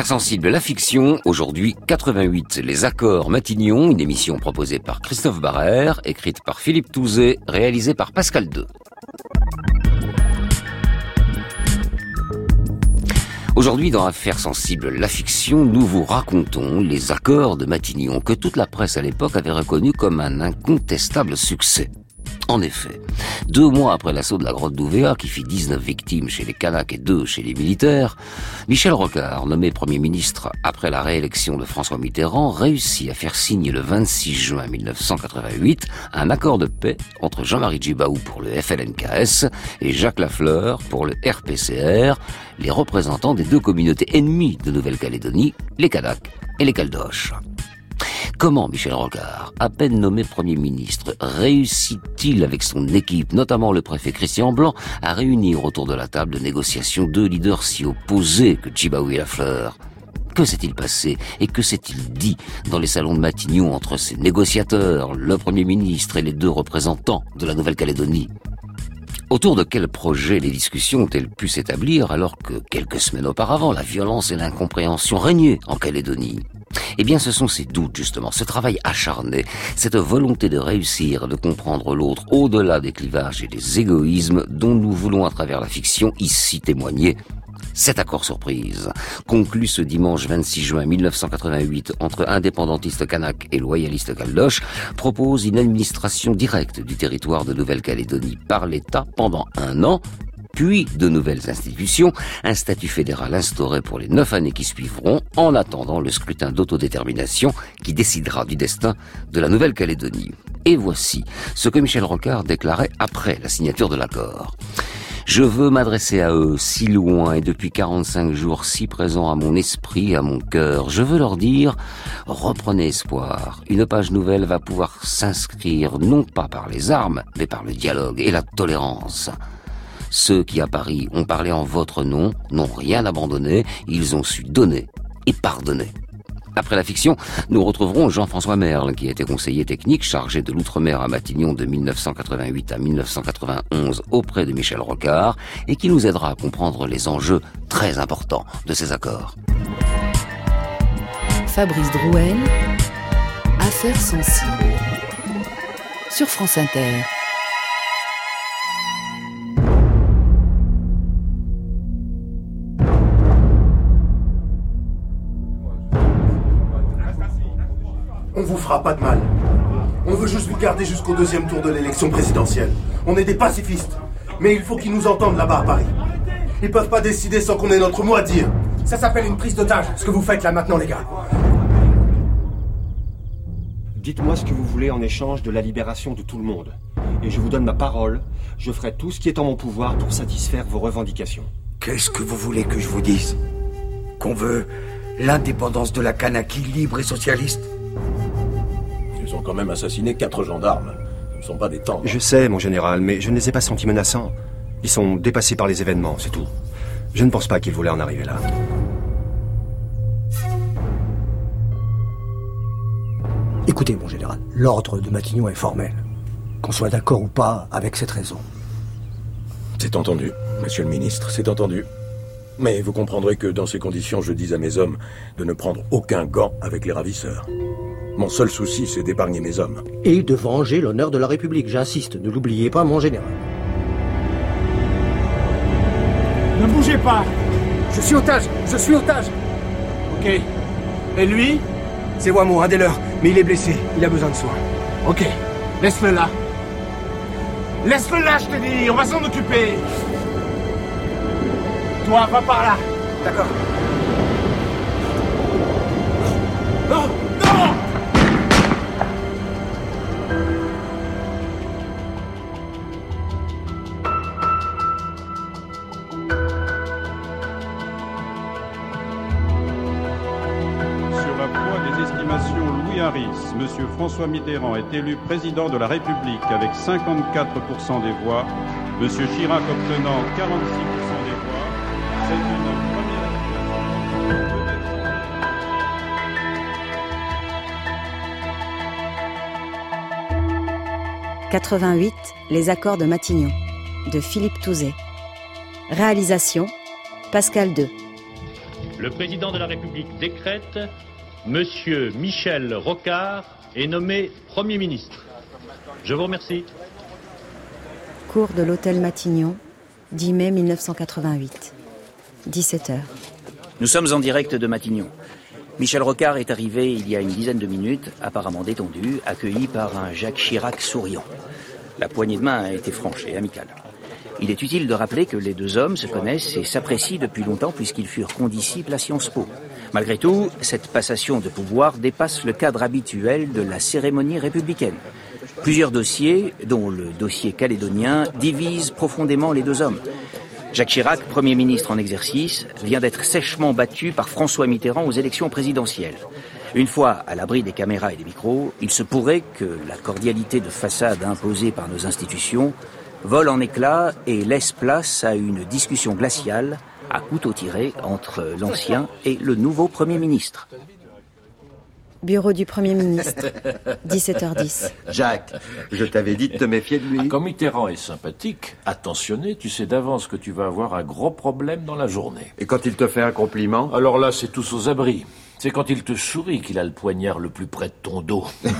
Affaires sensibles, la fiction, aujourd'hui 88, Les Accords Matignon, une émission proposée par Christophe Barrère, écrite par Philippe Touzet, réalisée par Pascal II. Aujourd'hui, dans Affaires sensibles, la fiction, nous vous racontons les accords de Matignon que toute la presse à l'époque avait reconnu comme un incontestable succès. En effet, deux mois après l'assaut de la grotte d'Ouvéa, qui fit 19 victimes chez les Kanaks et deux chez les militaires, Michel Rocard, nommé Premier ministre après la réélection de François Mitterrand, réussit à faire signer le 26 juin 1988 un accord de paix entre Jean-Marie Djibaou pour le FLNKS et Jacques Lafleur pour le RPCR, les représentants des deux communautés ennemies de Nouvelle-Calédonie, les Kanaks et les Caldoches. Comment Michel Rocard, à peine nommé Premier ministre, réussit-il avec son équipe, notamment le préfet Christian Blanc, à réunir autour de la table de négociation deux leaders si opposés que Djibaou et Lafleur que s'est-il passé et que s'est-il dit dans les salons de Matignon entre ces négociateurs, le Premier ministre et les deux représentants de la Nouvelle-Calédonie? Autour de quel projet les discussions ont-elles pu s'établir alors que quelques semaines auparavant la violence et l'incompréhension régnaient en Calédonie? Eh bien, ce sont ces doutes, justement, ce travail acharné, cette volonté de réussir, de comprendre l'autre au-delà des clivages et des égoïsmes dont nous voulons, à travers la fiction, ici témoigner. Cet accord surprise, conclu ce dimanche 26 juin 1988 entre indépendantistes kanak et loyalistes caldoches, propose une administration directe du territoire de Nouvelle-Calédonie par l'État pendant un an, puis de nouvelles institutions, un statut fédéral instauré pour les neuf années qui suivront, en attendant le scrutin d'autodétermination qui décidera du destin de la Nouvelle-Calédonie. Et voici ce que Michel Rocard déclarait après la signature de l'accord. Je veux m'adresser à eux, si loin et depuis 45 jours si présents à mon esprit, à mon cœur. Je veux leur dire, reprenez espoir. Une page nouvelle va pouvoir s'inscrire non pas par les armes, mais par le dialogue et la tolérance. Ceux qui à Paris ont parlé en votre nom n'ont rien abandonné, ils ont su donner et pardonner. Après la fiction, nous retrouverons Jean-François Merle, qui était conseiller technique chargé de l'outre-mer à Matignon de 1988 à 1991 auprès de Michel Rocard, et qui nous aidera à comprendre les enjeux très importants de ces accords. Fabrice Drouel, Affaires sensibles, sur France Inter. On vous fera pas de mal. On veut juste vous garder jusqu'au deuxième tour de l'élection présidentielle. On est des pacifistes. Mais il faut qu'ils nous entendent là-bas à Paris. Ils peuvent pas décider sans qu'on ait notre mot à dire. Ça s'appelle une prise d'otage, ce que vous faites là maintenant, les gars. Dites-moi ce que vous voulez en échange de la libération de tout le monde. Et je vous donne ma parole, je ferai tout ce qui est en mon pouvoir pour satisfaire vos revendications. Qu'est-ce que vous voulez que je vous dise? Qu'on veut l'indépendance de la Kanaki libre et socialiste? Ont quand même assassiné quatre gendarmes. Ce ne sont pas des temps. Je sais, mon général, mais je ne les ai pas sentis menaçants. Ils sont dépassés par les événements, c'est tout. Je ne pense pas qu'ils voulaient en arriver là. Écoutez, mon général, l'ordre de Matignon est formel. Qu'on soit d'accord ou pas avec cette raison. C'est entendu, monsieur le ministre, c'est entendu. Mais vous comprendrez que dans ces conditions, je dis à mes hommes de ne prendre aucun gant avec les ravisseurs. Mon seul souci, c'est d'épargner mes hommes. Et de venger l'honneur de la République, j'insiste, ne l'oubliez pas, mon général. Ne bougez pas Je suis otage Je suis otage Ok. Et lui? C'est Wamo, un des leurs, mais il est blessé, il a besoin de soins. Ok. Laisse-le là. Laisse-le là, je te dis, on va s'en occuper. Toi, va par là. D'accord. François Mitterrand est élu président de la République avec 54% des voix, M. Chirac obtenant 46% des voix. C'est une première « 88, les accords de Matignon, de Philippe Touzet. Réalisation, Pascal II. le président de la République décrète Monsieur Michel Rocard est nommé Premier ministre. Je vous remercie. Cours de l'hôtel Matignon, 10 mai 1988. 17h. Nous sommes en direct de Matignon. Michel Rocard est arrivé il y a une dizaine de minutes, apparemment détendu, accueilli par un Jacques Chirac souriant. La poignée de main a été franche et amicale. Il est utile de rappeler que les deux hommes se connaissent et s'apprécient depuis longtemps puisqu'ils furent condisciples à Sciences Po. Malgré tout, cette passation de pouvoir dépasse le cadre habituel de la cérémonie républicaine. Plusieurs dossiers, dont le dossier calédonien, divisent profondément les deux hommes. Jacques Chirac, Premier ministre en exercice, vient d'être sèchement battu par François Mitterrand aux élections présidentielles. Une fois à l'abri des caméras et des micros, il se pourrait que la cordialité de façade imposée par nos institutions vole en éclats et laisse place à une discussion glaciale à couteau tiré entre l'ancien et le nouveau Premier ministre. Bureau du Premier ministre, 17h10. Jacques, je t'avais dit de te méfier de lui. Comme Mitterrand est sympathique, attentionné, tu sais d'avance que tu vas avoir un gros problème dans la journée. Et quand il te fait un compliment? Alors là, c'est tous aux abris. C'est quand il te sourit qu'il a le poignard le plus près de ton dos.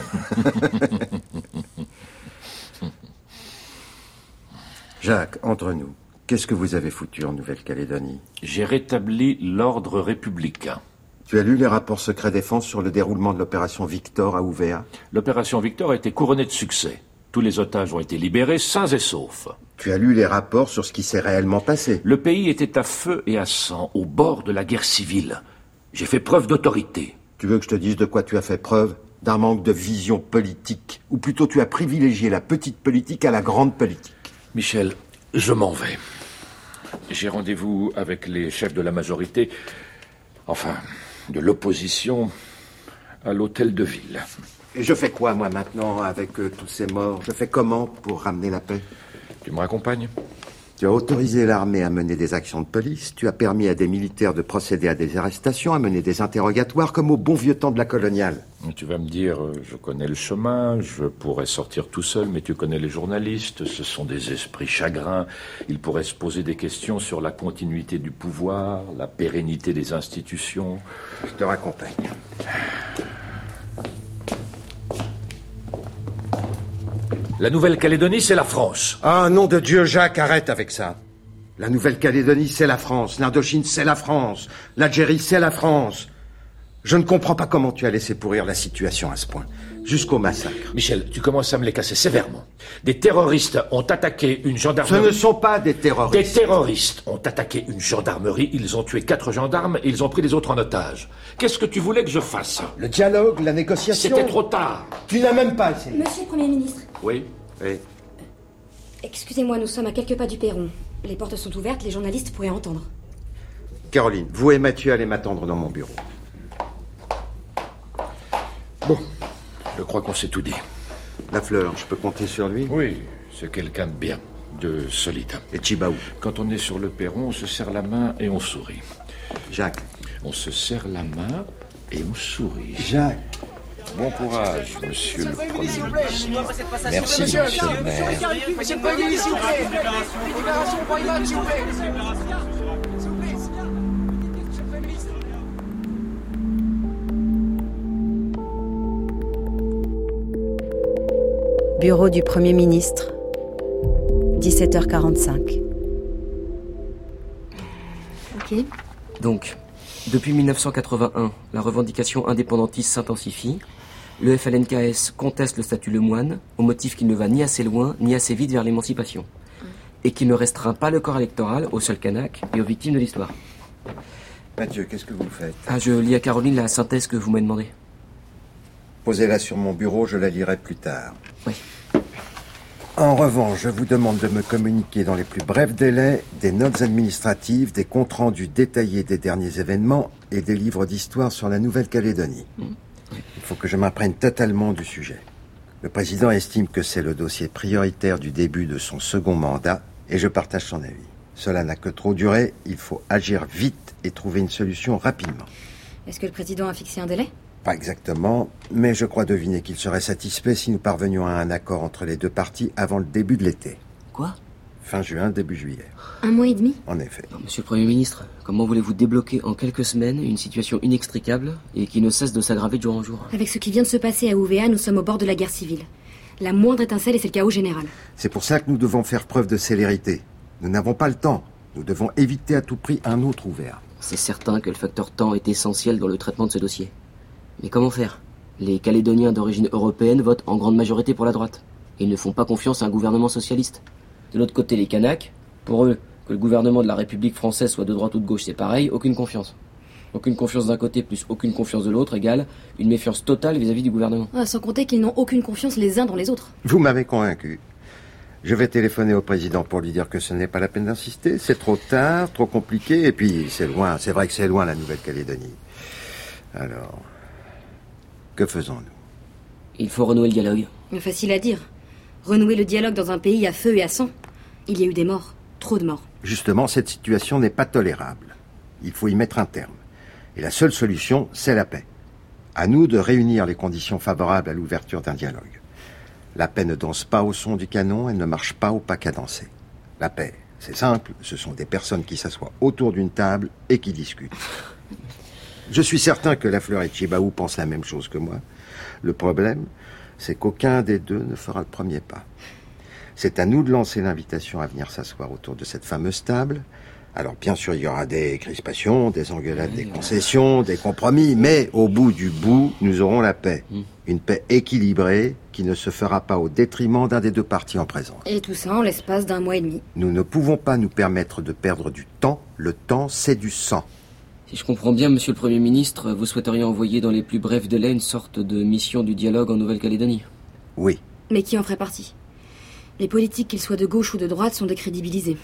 Jacques, entre nous, qu'est-ce que vous avez foutu en Nouvelle-Calédonie? J'ai rétabli l'ordre républicain. Tu as lu les rapports secrets défense sur le déroulement de l'opération Victor à Ouvéa L'opération Victor a été couronnée de succès. Tous les otages ont été libérés sains et saufs. Tu as lu les rapports sur ce qui s'est réellement passé? Le pays était à feu et à sang, au bord de la guerre civile. J'ai fait preuve d'autorité. Tu veux que je te dise de quoi tu as fait preuve? D'un manque de vision politique? Ou plutôt tu as privilégié la petite politique à la grande politique? Michel, je m'en vais. J'ai rendez-vous avec les chefs de la majorité, enfin, de l'opposition, à l'hôtel de ville. Et je fais quoi, moi, maintenant, avec euh, tous ces morts? Je fais comment pour ramener la paix? Tu me raccompagnes? Tu as autorisé l'armée à mener des actions de police, tu as permis à des militaires de procéder à des arrestations, à mener des interrogatoires, comme au bon vieux temps de la coloniale. Tu vas me dire, euh, je connais le chemin, je pourrais sortir tout seul, mais tu connais les journalistes, ce sont des esprits chagrins, ils pourraient se poser des questions sur la continuité du pouvoir, la pérennité des institutions. Je te raccompagne. La Nouvelle-Calédonie, c'est la France. Ah, nom de Dieu, Jacques, arrête avec ça. La Nouvelle-Calédonie, c'est la France. L'Indochine, c'est la France. L'Algérie, c'est la France. Je ne comprends pas comment tu as laissé pourrir la situation à ce point. Jusqu'au massacre. Michel, tu commences à me les casser sévèrement. Des terroristes ont attaqué une gendarmerie. Ce ne sont pas des terroristes. Des terroristes ont attaqué une gendarmerie, ils ont tué quatre gendarmes et ils ont pris les autres en otage. Qu'est-ce que tu voulais que je fasse? Le dialogue, la négociation. C'était trop tard. Tu n'as même pas essayé. Monsieur le Premier ministre, Oui Oui. excusez-moi, nous sommes à quelques pas du perron. Les portes sont ouvertes, les journalistes pourraient entendre. Caroline, vous et Mathieu allez m'attendre dans mon bureau. Bon, je crois qu'on s'est tout dit. La fleur, je peux compter sur lui? Oui, c'est quelqu'un de bien, de solide. Et Chibaou Quand on est sur le perron, on se serre la main et on sourit. Jacques? On se serre la main et on sourit. Jacques. Bon courage, monsieur le Premier ministre. Merci, monsieur le maire. Monsieur le Premier ministre, s'il vous plaît. Libération pour Ivan, s'il vous plaît. Bureau du Premier ministre, 17h45. Ok. Donc, depuis 1981, la revendication indépendantiste s'intensifie. Le FLNKS conteste le statut Lemoine au motif qu'il ne va ni assez loin ni assez vite vers l'émancipation. Et qu'il ne restreint pas le corps électoral aux seuls Kanaks et aux victimes de l'histoire. Mathieu, qu'est-ce que vous faites? Ah, je lis à Caroline la synthèse que vous m'avez demandé. Posez-la sur mon bureau, je la lirai plus tard. Oui. En revanche, je vous demande de me communiquer dans les plus brefs délais des notes administratives, des comptes rendus détaillés des derniers événements et des livres d'histoire sur la Nouvelle-Calédonie. Il faut que je m'apprenne totalement du sujet. Le président estime que c'est le dossier prioritaire du début de son second mandat et je partage son avis. Cela n'a que trop duré, il faut agir vite et trouver une solution rapidement. Est-ce que le président a fixé un délai? Pas exactement, mais je crois deviner qu'il serait satisfait si nous parvenions à un accord entre les deux parties avant le début de l'été. Quoi? Fin juin, début juillet. Un mois et demi? En effet. Monsieur le Premier ministre, comment voulez-vous débloquer en quelques semaines une situation inextricable et qui ne cesse de s'aggraver de jour en jour? Avec ce qui vient de se passer à OVA, nous sommes au bord de la guerre civile. La moindre étincelle et c'est le chaos général. C'est pour ça que nous devons faire preuve de célérité. Nous n'avons pas le temps. Nous devons éviter à tout prix un autre ouvert. C'est certain que le facteur temps est essentiel dans le traitement de ce dossier. Mais comment faire? Les Calédoniens d'origine européenne votent en grande majorité pour la droite. Ils ne font pas confiance à un gouvernement socialiste. De l'autre côté, les Kanaks, pour eux, que le gouvernement de la République française soit de droite ou de gauche, c'est pareil, aucune confiance. Aucune confiance d'un côté plus aucune confiance de l'autre égale une méfiance totale vis-à-vis du gouvernement. Ah, sans compter qu'ils n'ont aucune confiance les uns dans les autres. Vous m'avez convaincu. Je vais téléphoner au président pour lui dire que ce n'est pas la peine d'insister. C'est trop tard, trop compliqué, et puis c'est loin. C'est vrai que c'est loin la Nouvelle-Calédonie. Alors, que faisons-nous? Il faut renouer le dialogue. Mais facile à dire. Renouer le dialogue dans un pays à feu et à sang. Il y a eu des morts. Trop de morts. Justement, cette situation n'est pas tolérable. Il faut y mettre un terme. Et la seule solution, c'est la paix. À nous de réunir les conditions favorables à l'ouverture d'un dialogue. La paix ne danse pas au son du canon, elle ne marche pas au pas cadencé. La paix, c'est simple, ce sont des personnes qui s'assoient autour d'une table et qui discutent. Je suis certain que la fleur et Chibaou pensent la même chose que moi. Le problème, c'est qu'aucun des deux ne fera le premier pas. C'est à nous de lancer l'invitation à venir s'asseoir autour de cette fameuse table. Alors bien sûr, il y aura des crispations, des engueulades, des concessions, des compromis, mais au bout du bout, nous aurons la paix. Une paix équilibrée qui ne se fera pas au détriment d'un des deux partis en présence. Et tout ça en l'espace d'un mois et demi. Nous ne pouvons pas nous permettre de perdre du temps. Le temps, c'est du sang. Si je comprends bien, monsieur le Premier ministre, vous souhaiteriez envoyer dans les plus brefs délais une sorte de mission du dialogue en Nouvelle-Calédonie? Oui. Mais qui en ferait partie? Les politiques, qu'ils soient de gauche ou de droite, sont décrédibilisés.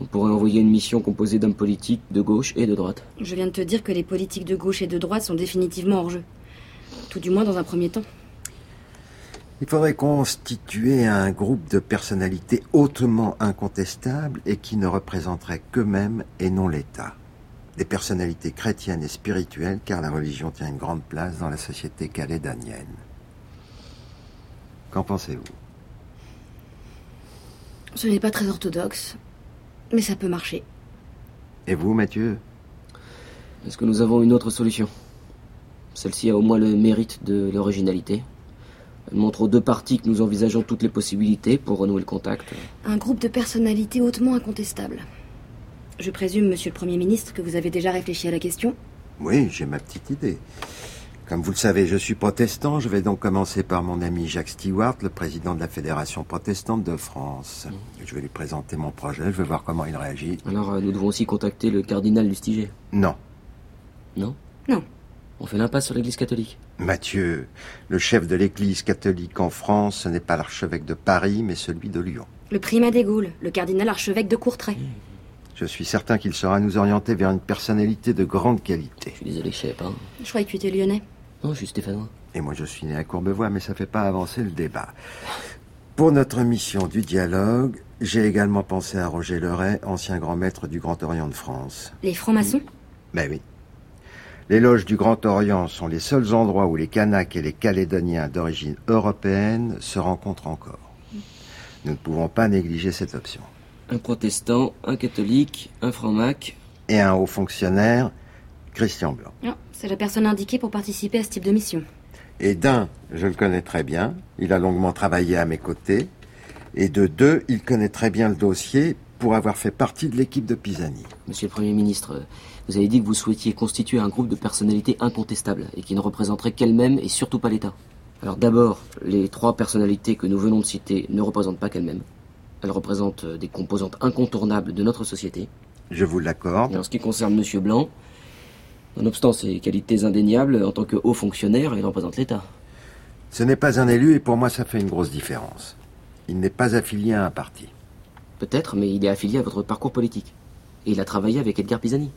On pourrait envoyer une mission composée d'hommes politiques de gauche et de droite. Je viens de te dire que les politiques de gauche et de droite sont définitivement hors jeu. Tout du moins dans un premier temps. Il faudrait constituer un groupe de personnalités hautement incontestables et qui ne représenteraient qu'eux-mêmes et non l'État. Des personnalités chrétiennes et spirituelles, car la religion tient une grande place dans la société calédonienne. Qu'en pensez-vous? Ce n'est pas très orthodoxe, mais ça peut marcher. Et vous, Mathieu? Est-ce que nous avons une autre solution? Celle-ci a au moins le mérite de l'originalité. Elle montre aux deux parties que nous envisageons toutes les possibilités pour renouer le contact. Un groupe de personnalités hautement incontestables. Je présume, monsieur le Premier ministre, que vous avez déjà réfléchi à la question? Oui, j'ai ma petite idée. Comme vous le savez, je suis protestant. Je vais donc commencer par mon ami Jacques Stewart, le président de la Fédération protestante de France. Je vais lui présenter mon projet, je vais voir comment il réagit. Alors, euh, nous devons aussi contacter le cardinal Lustiger. Non. Non? Non. On fait l'impasse sur l'Église catholique. Mathieu, le chef de l'Église catholique en France, ce n'est pas l'archevêque de Paris, mais celui de Lyon. Le primat des Gaules, le cardinal archevêque de Courtrai. Je suis certain qu'il saura nous orienter vers une personnalité de grande qualité. Je suis désolé, je sais pas. Je croyais que tu étais lyonnais. Non, je suis stéphanois. Et moi, je suis né à Courbevoie, mais ça fait pas avancer le débat. Pour notre mission du dialogue, j'ai également pensé à Roger Leray, ancien grand maître du Grand Orient de France. Les francs-maçons? Ben oui. Les loges du Grand Orient sont les seuls endroits où les Kanaks et les Calédoniens d'origine européenne se rencontrent encore. Nous ne pouvons pas négliger cette option. Un protestant, un catholique, un franc-mac. Et un haut fonctionnaire, Christian Blanc. Non, c'est la personne indiquée pour participer à ce type de mission. Et d'un, je le connais très bien, il a longuement travaillé à mes côtés. Et de deux, il connaît très bien le dossier pour avoir fait partie de l'équipe de Pisani. Monsieur le Premier ministre, vous avez dit que vous souhaitiez constituer un groupe de personnalités incontestables et qui ne représenteraient qu'elles-mêmes et surtout pas l'État. Alors d'abord, les trois personnalités que nous venons de citer ne représentent pas qu'elles-mêmes. Elles représentent des composantes incontournables de notre société. Je vous l'accorde. Et en ce qui concerne Monsieur Blanc, nonobstant ses qualités indéniables, en tant que haut fonctionnaire, il représente l'État. Ce n'est pas un élu et pour moi ça fait une grosse différence. Il n'est pas affilié à un parti. Peut-être, mais il est affilié à votre parcours politique. Et il a travaillé avec Edgar Pisani.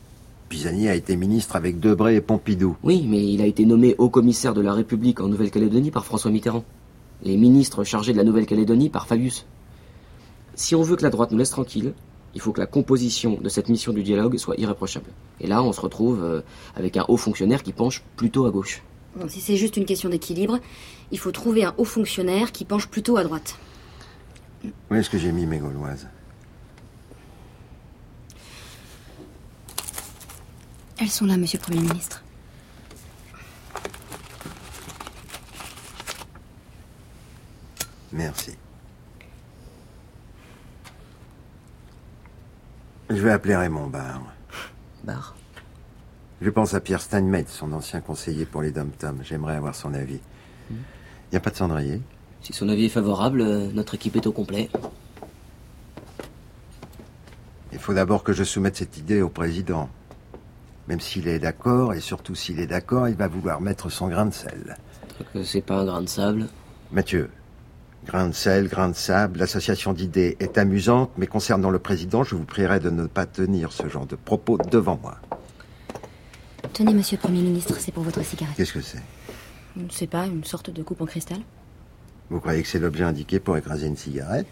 Pisani a été ministre avec Debré et Pompidou. Oui, mais il a été nommé haut commissaire de la République en Nouvelle-Calédonie par François Mitterrand. Et ministre chargé de la Nouvelle-Calédonie par Fabius. Si on veut que la droite nous laisse tranquille, il faut que la composition de cette mission du dialogue soit irréprochable. Et là, on se retrouve euh, avec un haut fonctionnaire qui penche plutôt à gauche. Si c'est juste une question d'équilibre, il faut trouver un haut fonctionnaire qui penche plutôt à droite. Où est-ce que j'ai mis mes gauloises? Elles sont là, monsieur le Premier ministre. Merci. Je vais appeler Raymond Barre. Barre Je pense à Pierre Steinmetz, son ancien conseiller pour les dom-toms. J'aimerais avoir son avis. Il n'y a pas de cendrier? Si son avis est favorable, euh, notre équipe est au complet. Il faut d'abord que je soumette cette idée au président. Même s'il est d'accord, et surtout s'il est d'accord, il va vouloir mettre son grain de sel. C'est pas un grain de sable. Mathieu, grain de sel, grain de sable, l'association d'idées est amusante, mais concernant le président, je vous prierai de ne pas tenir ce genre de propos devant moi. Tenez, monsieur le Premier ministre, c'est pour votre cigarette. Qu'est-ce que c'est? Je ne sais pas, une sorte de coupe en cristal Vous croyez que c'est l'objet indiqué pour écraser une cigarette?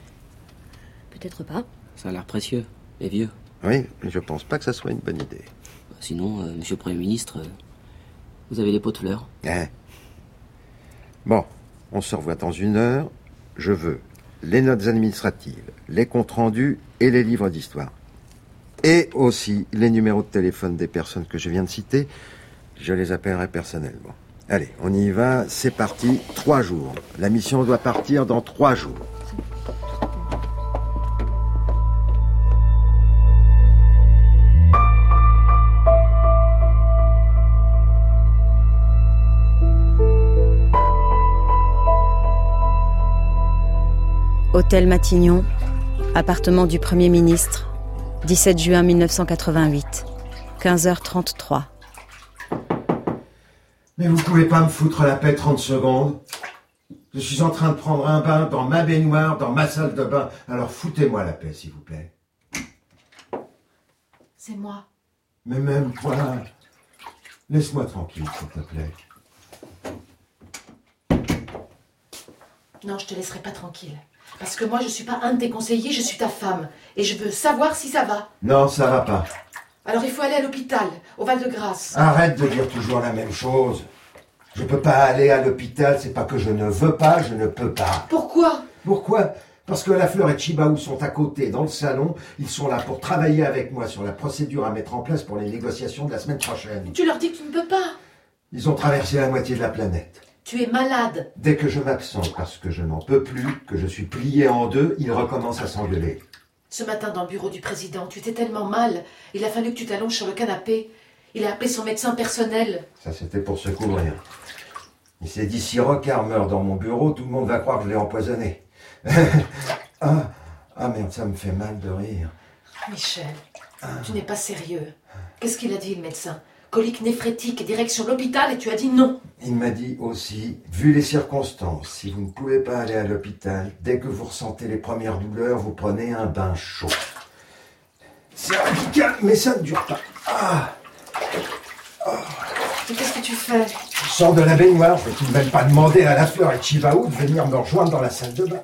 Peut-être pas. Ça a l'air précieux et vieux. Oui, mais je pense pas que ça soit une bonne idée. Sinon, euh, monsieur le Premier ministre, euh, vous avez des pots de fleurs. Hein Bon, on se revoit dans une heure. Je veux les notes administratives, les comptes rendus et les livres d'histoire. Et aussi les numéros de téléphone des personnes que je viens de citer. Je les appellerai personnellement. Allez, on y va, c'est parti, trois jours. La mission doit partir dans trois jours. Hôtel Matignon, appartement du Premier ministre, 17 juin 1988, 15h33. Mais vous pouvez pas me foutre la paix 30 secondes Je suis en train de prendre un bain dans ma baignoire, dans ma salle de bain. Alors foutez-moi la paix, s'il vous plaît. C'est moi. Mais même toi, laisse-moi tranquille, s'il te plaît. Non, je te laisserai pas tranquille. Parce que moi, je suis pas un de tes conseillers, je suis ta femme. Et je veux savoir si ça va. Non, ça va pas. Alors il faut aller à l'hôpital, au Val-de-Grâce. Arrête de dire toujours la même chose. Je peux pas aller à l'hôpital, c'est pas que je ne veux pas, je ne peux pas. Pourquoi? Pourquoi? Parce que la Fleur et Chibaou sont à côté, dans le salon. Ils sont là pour travailler avec moi sur la procédure à mettre en place pour les négociations de la semaine prochaine. Tu leur dis que tu ne peux pas. Ils ont traversé la moitié de la planète. Tu es malade. Dès que je m'absente parce que je n'en peux plus, que je suis plié en deux, ils recommencent à s'engueuler. Ce matin, dans le bureau du président, tu étais tellement mal. Il a fallu que tu t'allonges sur le canapé. Il a appelé son médecin personnel. Ça, c'était pour se couvrir. Il s'est dit, si Rocard meurt dans mon bureau, tout le monde va croire que je l'ai empoisonné. ah, ah merde, ça me fait mal de rire. Michel, tu n'es pas sérieux. Qu'est-ce qu'il a dit, le médecin? Colique néphrétique, direction l'hôpital, et tu as dit non. Il m'a dit aussi, vu les circonstances, si vous ne pouvez pas aller à l'hôpital, dès que vous ressentez les premières douleurs, vous prenez un bain chaud. C'est radical, mais ça ne dure pas. Ah Mais Qu'est-ce que tu fais? Je sors de la baignoire, je ne vais même pas demander à la fleur et Chibaou de venir me rejoindre dans la salle de bain.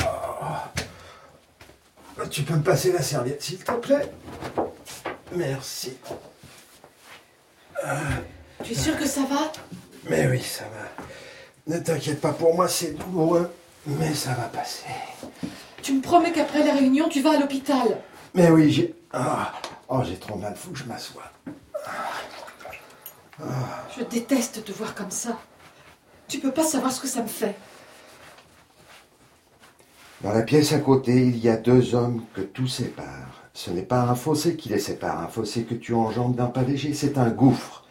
Ah. Tu peux me passer la serviette, s'il te plaît? Merci. Tu es sûr que ça va? Mais oui, ça va. Ne t'inquiète pas pour moi, c'est douloureux, mais ça va passer. Tu me promets qu'après la réunion, tu vas à l'hôpital. Mais oui, j'ai. Ah, oh, j'ai trop mal, que je m'assoie. Je déteste te voir comme ça. Tu peux pas savoir ce que ça me fait. Dans la pièce à côté, il y a deux hommes que tout sépare. Ce n'est pas un fossé qui les sépare, un fossé que tu enjambes d'un pas léger, c'est un gouffre.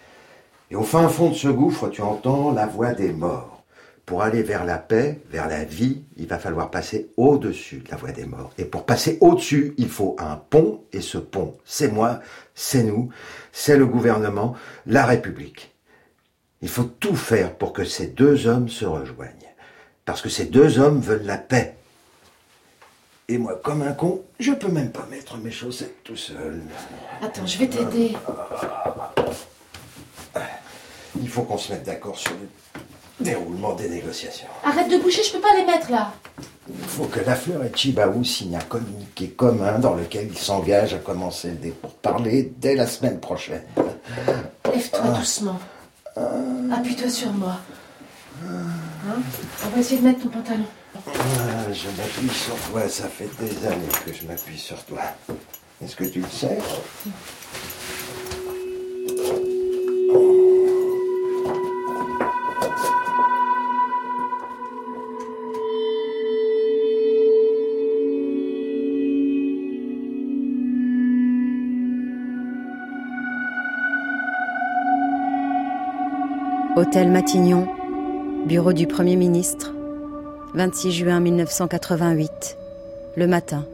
Et au fin fond de ce gouffre, tu entends la voix des morts. Pour aller vers la paix, vers la vie, il va falloir passer au-dessus de la voie des morts. Et pour passer au-dessus, il faut un pont, et ce pont, c'est moi, c'est nous, c'est le gouvernement, la République. Il faut tout faire pour que ces deux hommes se rejoignent. Parce que ces deux hommes veulent la paix. Et moi, comme un con, je peux même pas mettre mes chaussettes tout seul. Attends, je vais t'aider. Il faut qu'on se mette d'accord sur le déroulement des négociations. Arrête de bouger, je peux pas les mettre là. Il faut que Lafleur et Chibaou signent un communiqué commun dans lequel ils s'engagent à commencer des pourparlers dès la semaine prochaine. Lève-toi doucement. Appuie-toi sur moi. Hein On va essayer de mettre ton pantalon. Ah, je m'appuie sur toi, ça fait des années que je m'appuie sur toi. Est-ce que tu le sais Hôtel Matignon, bureau du Premier ministre, 26 juin 1988, le matin.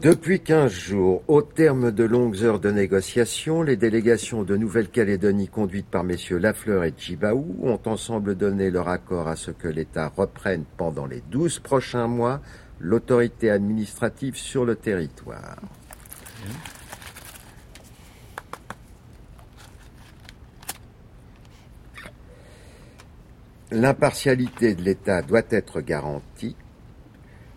Depuis 15 jours, au terme de longues heures de négociations, les délégations de Nouvelle-Calédonie conduites par messieurs Lafleur et Djibaou ont ensemble donné leur accord à ce que l'État reprenne pendant les 12 prochains mois l'autorité administrative sur le territoire. L'impartialité de l'État doit être garantie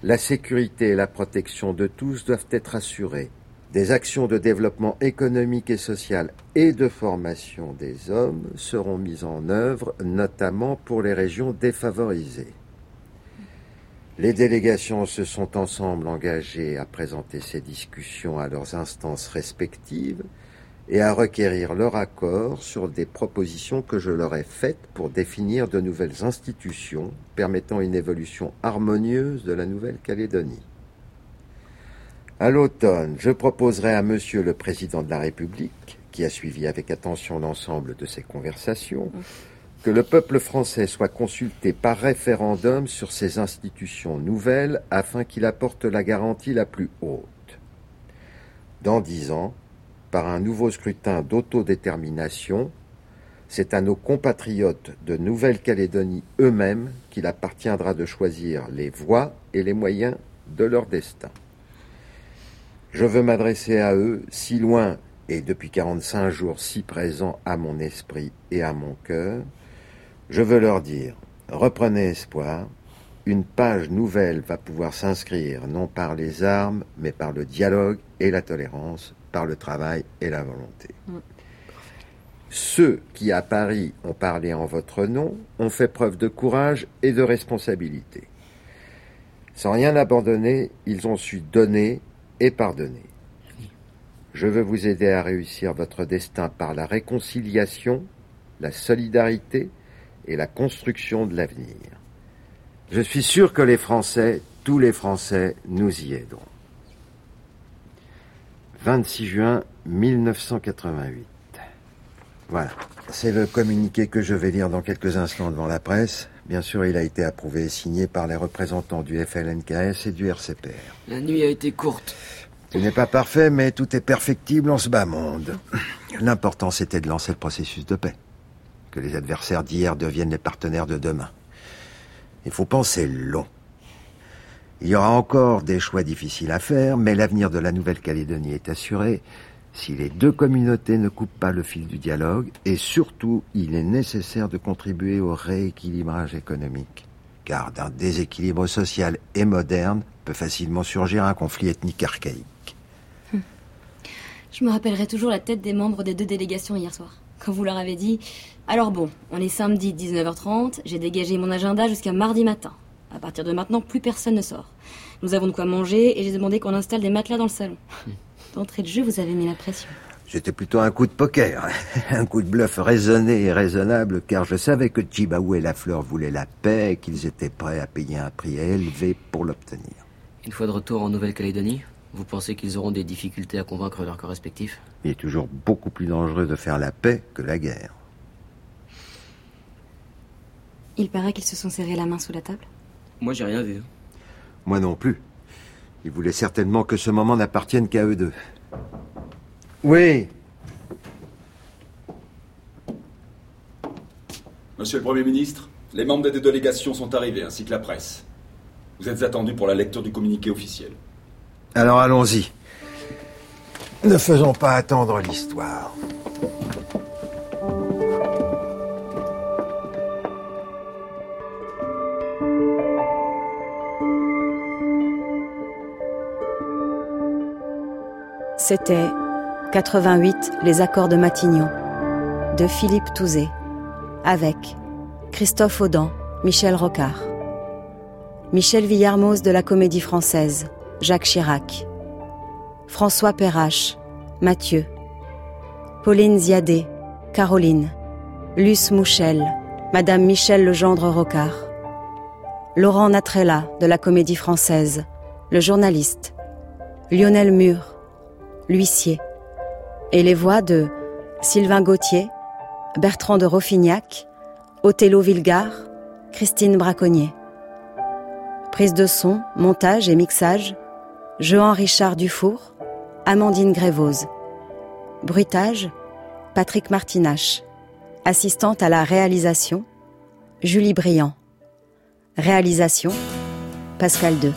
la sécurité et la protection de tous doivent être assurées. Des actions de développement économique et social et de formation des hommes seront mises en œuvre, notamment pour les régions défavorisées. Les délégations se sont ensemble engagées à présenter ces discussions à leurs instances respectives et à requérir leur accord sur des propositions que je leur ai faites pour définir de nouvelles institutions permettant une évolution harmonieuse de la Nouvelle-Calédonie. À l'automne, je proposerai à Monsieur le Président de la République, qui a suivi avec attention l'ensemble de ces conversations, que le peuple français soit consulté par référendum sur ces institutions nouvelles afin qu'il apporte la garantie la plus haute. Dans dix ans, par un nouveau scrutin d'autodétermination, c'est à nos compatriotes de Nouvelle-Calédonie eux-mêmes qu'il appartiendra de choisir les voies et les moyens de leur destin. Je veux m'adresser à eux si loin et depuis 45 jours si présents à mon esprit et à mon cœur. Je veux leur dire, reprenez espoir, une page nouvelle va pouvoir s'inscrire non par les armes, mais par le dialogue et la tolérance par le travail et la volonté. Mm. Ceux qui à Paris ont parlé en votre nom ont fait preuve de courage et de responsabilité. Sans rien abandonner, ils ont su donner et pardonner. Je veux vous aider à réussir votre destin par la réconciliation, la solidarité et la construction de l'avenir. Je suis sûr que les Français, tous les Français, nous y aideront. 26 juin 1988. Voilà. C'est le communiqué que je vais lire dans quelques instants devant la presse. Bien sûr, il a été approuvé et signé par les représentants du FLNKS et du RCPR. La nuit a été courte. Tout n'est pas parfait, mais tout est perfectible en ce bas monde. L'important, c'était de lancer le processus de paix. Que les adversaires d'hier deviennent les partenaires de demain. Il faut penser long. Il y aura encore des choix difficiles à faire, mais l'avenir de la Nouvelle-Calédonie est assuré si les deux communautés ne coupent pas le fil du dialogue, et surtout, il est nécessaire de contribuer au rééquilibrage économique. Car d'un déséquilibre social et moderne peut facilement surgir un conflit ethnique archaïque. Hum. Je me rappellerai toujours la tête des membres des deux délégations hier soir. Quand vous leur avez dit Alors bon, on est samedi 19h30, j'ai dégagé mon agenda jusqu'à mardi matin. À partir de maintenant, plus personne ne sort. Nous avons de quoi manger et j'ai demandé qu'on installe des matelas dans le salon. D'entrée de jeu, vous avez mis la pression. C'était plutôt un coup de poker, un coup de bluff raisonné et raisonnable, car je savais que Chibaou et Lafleur voulaient la paix et qu'ils étaient prêts à payer un prix élevé pour l'obtenir. Une fois de retour en Nouvelle-Calédonie, vous pensez qu'ils auront des difficultés à convaincre leurs correspectifs? Il est toujours beaucoup plus dangereux de faire la paix que la guerre. Il paraît qu'ils se sont serrés la main sous la table moi, j'ai rien vu. Moi non plus. Ils voulaient certainement que ce moment n'appartienne qu'à eux deux. Oui. Monsieur le Premier ministre, les membres des délégations sont arrivés, ainsi que la presse. Vous êtes attendu pour la lecture du communiqué officiel. Alors allons-y. Ne faisons pas attendre l'histoire. C'était 88 Les accords de Matignon de Philippe Touzé avec Christophe Audan, Michel Rocard, Michel Villarmoz de la Comédie Française, Jacques Chirac, François Perrache, Mathieu, Pauline Ziadé, Caroline, Luce Mouchel, Madame Michel Legendre Rocard, Laurent Natrella de la Comédie Française, le journaliste, Lionel Mur, l'huissier, et les voix de Sylvain Gauthier, Bertrand de Roffignac, Othello Villegard, Christine Braconnier. Prise de son, montage et mixage, Jean-Richard Dufour, Amandine Grévose. Bruitage, Patrick Martinache. Assistante à la réalisation, Julie Briand. Réalisation, Pascal 2.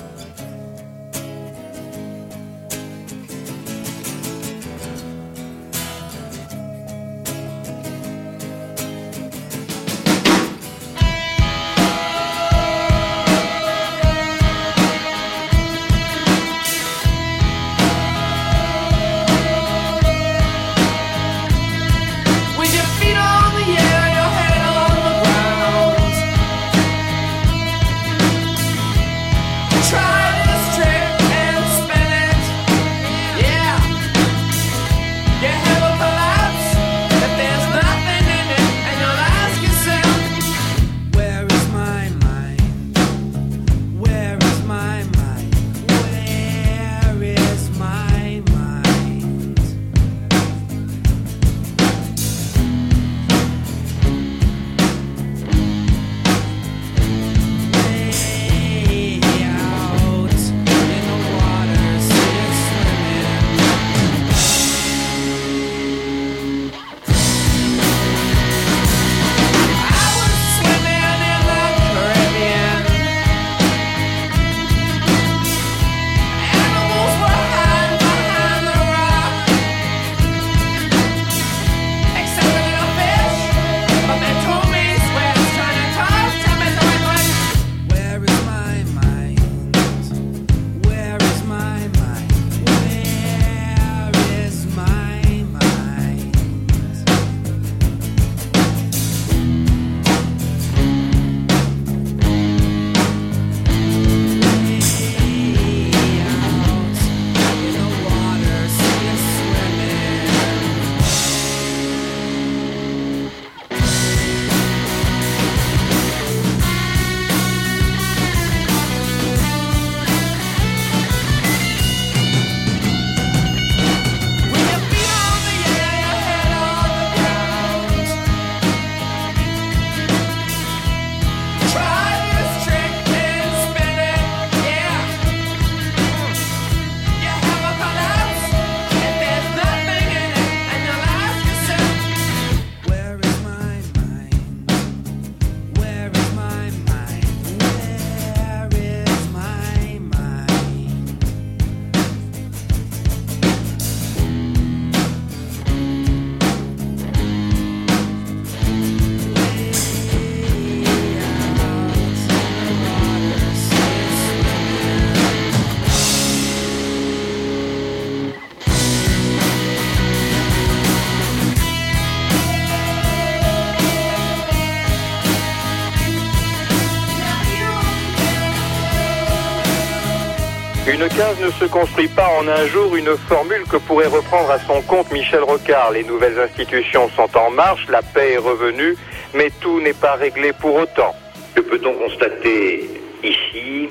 2015 ne se construit pas en un jour une formule que pourrait reprendre à son compte Michel Rocard. Les nouvelles institutions sont en marche, la paix est revenue, mais tout n'est pas réglé pour autant. Que peut-on constater ici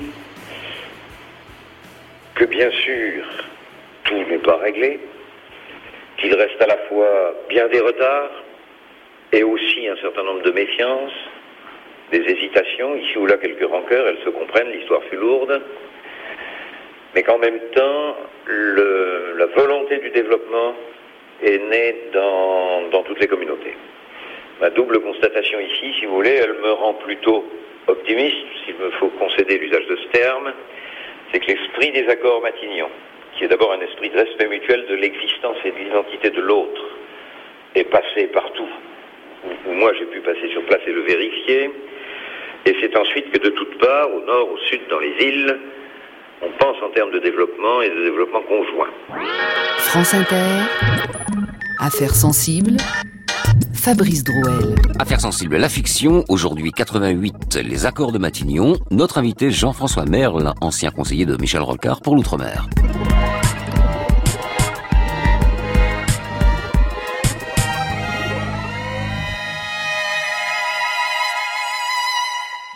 Que bien sûr, tout n'est pas réglé, qu'il reste à la fois bien des retards et aussi un certain nombre de méfiances, des hésitations, ici ou là quelques rancœurs, elles se comprennent, l'histoire fut lourde mais qu'en même temps, la volonté du développement est née dans, toutes les communautés. Ma double constatation ici, si vous voulez, elle me rend plutôt optimiste, s'il me faut concéder l'usage de ce terme, c'est que l'esprit des accords Matignon, qui est d'abord un esprit de respect mutuel de l'existence et de l'identité de l'autre, est passé partout moi j'ai pu passer sur place et le vérifier. Et c'est ensuite que de toutes parts, au nord, au sud, dans les îles, on pense en termes de développement et de développement conjoint. France Inter, Affaires sensibles, Fabrice Drouel. Affaires sensibles, la fiction, aujourd'hui 88, les accords de Matignon. Notre invité Jean-François Merle, ancien conseiller de Michel Rocard pour l'Outre-mer.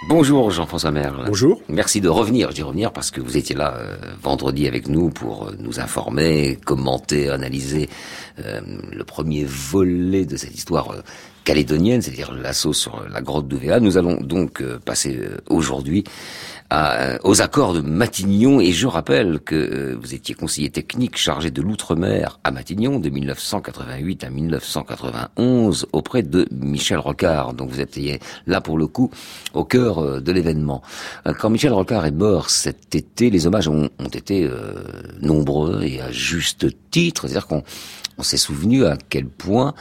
Bonjour Jean-François Merle. Bonjour. Merci de revenir. Je dis revenir parce que vous étiez là euh, vendredi avec nous pour euh, nous informer, commenter, analyser euh, le premier volet de cette histoire euh, calédonienne, c'est-à-dire l'assaut sur la grotte d'Ouvéa. Nous allons donc euh, passer euh, aujourd'hui euh, aux accords de Matignon et je rappelle que vous étiez conseiller technique chargé de l'outre-mer à Matignon de 1988 à 1991 auprès de Michel Rocard. Donc vous étiez là pour le coup au cœur de l'événement. Quand Michel Rocard est mort cet été, les hommages ont, été nombreux et à juste titre. C'est-à-dire qu'on on s'est souvenu à quel point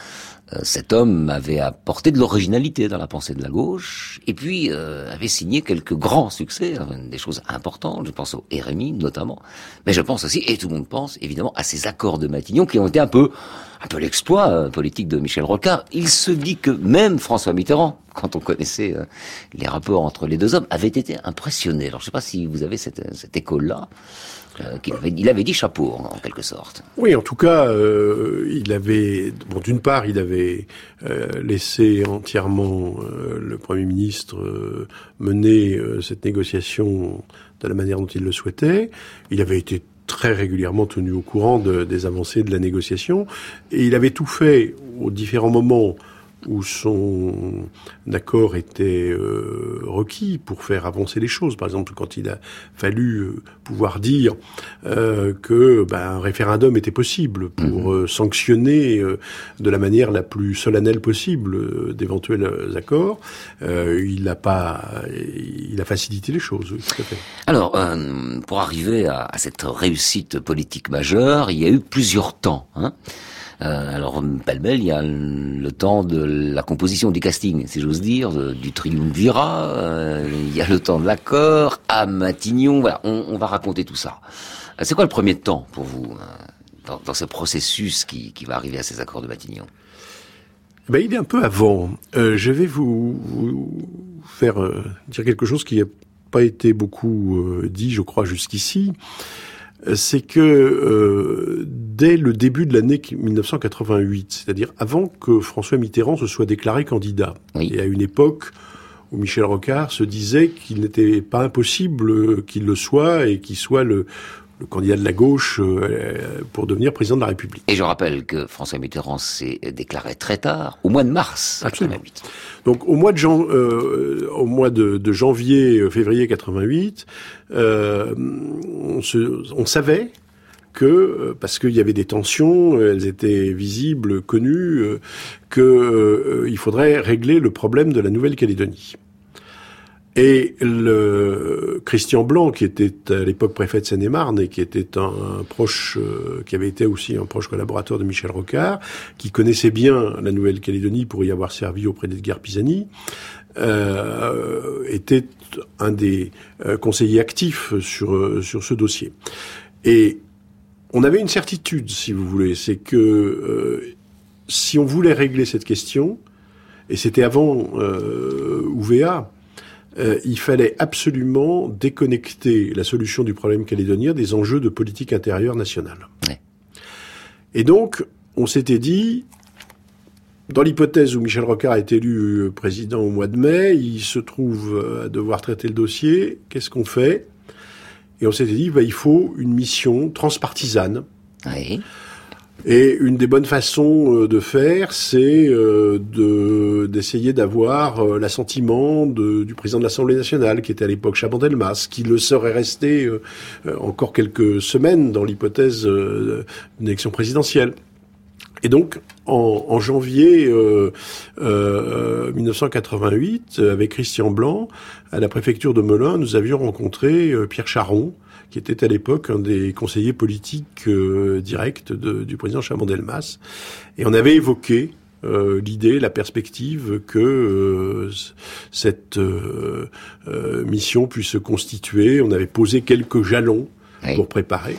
cet homme avait apporté de l'originalité dans la pensée de la gauche, et puis euh, avait signé quelques grands succès, des choses importantes, je pense au RMI notamment, mais je pense aussi, et tout le monde pense évidemment, à ces accords de Matignon qui ont été un peu, un peu l'exploit euh, politique de Michel Rocard. Il se dit que même François Mitterrand, quand on connaissait euh, les rapports entre les deux hommes, avait été impressionné. Alors je ne sais pas si vous avez cette, cette école-là. Euh, il avait dit chapeau en, quelque sorte. Oui, en tout cas, euh, il avait, bon, d'une part, il avait euh, laissé entièrement le Premier ministre mener cette négociation de la manière dont il le souhaitait. Il avait été très régulièrement tenu au courant de- des avancées de la négociation et il avait tout fait aux différents moments où son accord était euh, requis pour faire avancer les choses. Par exemple, quand il a fallu euh, pouvoir dire euh, que ben, un référendum était possible pour euh, sanctionner euh, de la manière la plus solennelle possible euh, d'éventuels accords, euh, il n'a pas, il a facilité les choses. Oui, tout à fait. Alors, euh, pour arriver à, à cette réussite politique majeure, il y a eu plusieurs temps. Hein. Euh, alors, pêle-mêle, il y a le temps de la composition du casting, si j'ose dire, du triumvirat, euh, il y a le temps de l'accord, à Matignon, voilà, on, va raconter tout ça. Euh, C'est quoi le premier temps pour vous, euh, dans, ce processus qui, va arriver à ces accords de Matignon? Ben, il est un peu avant. Je vais vous, faire dire quelque chose qui n'a pas été beaucoup dit, je crois, jusqu'ici. C'est que euh, dès le début de l'année 1988, c'est-à-dire avant que François Mitterrand se soit déclaré candidat, et à une époque où Michel Rocard se disait qu'il n'était pas impossible euh, qu'il le soit et qu'il soit le, le candidat de la gauche euh, pour devenir président de la République. Et je rappelle que François Mitterrand s'est déclaré très tard, au mois de mars. Absolument. Donc au mois de, jan- euh, au mois de, de janvier, euh, février 88, euh, on, se, on savait que, euh, parce qu'il y avait des tensions, elles étaient visibles, connues, euh, que euh, il faudrait régler le problème de la Nouvelle-Calédonie. Et le Christian Blanc, qui était à l'époque préfet de Seine-et-Marne et qui était un, proche, euh, qui avait été aussi un proche collaborateur de Michel Rocard, qui connaissait bien la Nouvelle-Calédonie pour y avoir servi auprès d'Edgar Pisani, euh, était un des euh, conseillers actifs sur sur ce dossier. Et on avait une certitude, si vous voulez, c'est que si on voulait régler cette question, et c'était avant euh, UVA, euh, il fallait absolument déconnecter la solution du problème calédonien des enjeux de politique intérieure nationale. Et donc, on s'était dit, dans l'hypothèse où Michel Rocard est élu euh, président au mois de mai, il se trouve euh, à devoir traiter le dossier, qu'est-ce qu'on fait? Et on s'était dit, bah, il faut une mission transpartisane. Et une des bonnes façons euh, de faire, c'est euh, de d'essayer d'avoir euh, l'assentiment du président de l'Assemblée nationale, qui était à l'époque Chaban-Delmas, qui le serait resté encore quelques semaines dans l'hypothèse d'une élection présidentielle. Et donc, en, en janvier euh, euh, 1988, euh, avec Christian Blanc, à la préfecture de Melun, nous avions rencontré euh, Pierre Charon, qui était à l'époque un des conseillers politiques euh, directs de- du président Chaban-Delmas. Et on avait évoqué euh, l'idée, la perspective que euh, cette euh, euh, mission puisse se constituer. On avait posé quelques jalons pour préparer.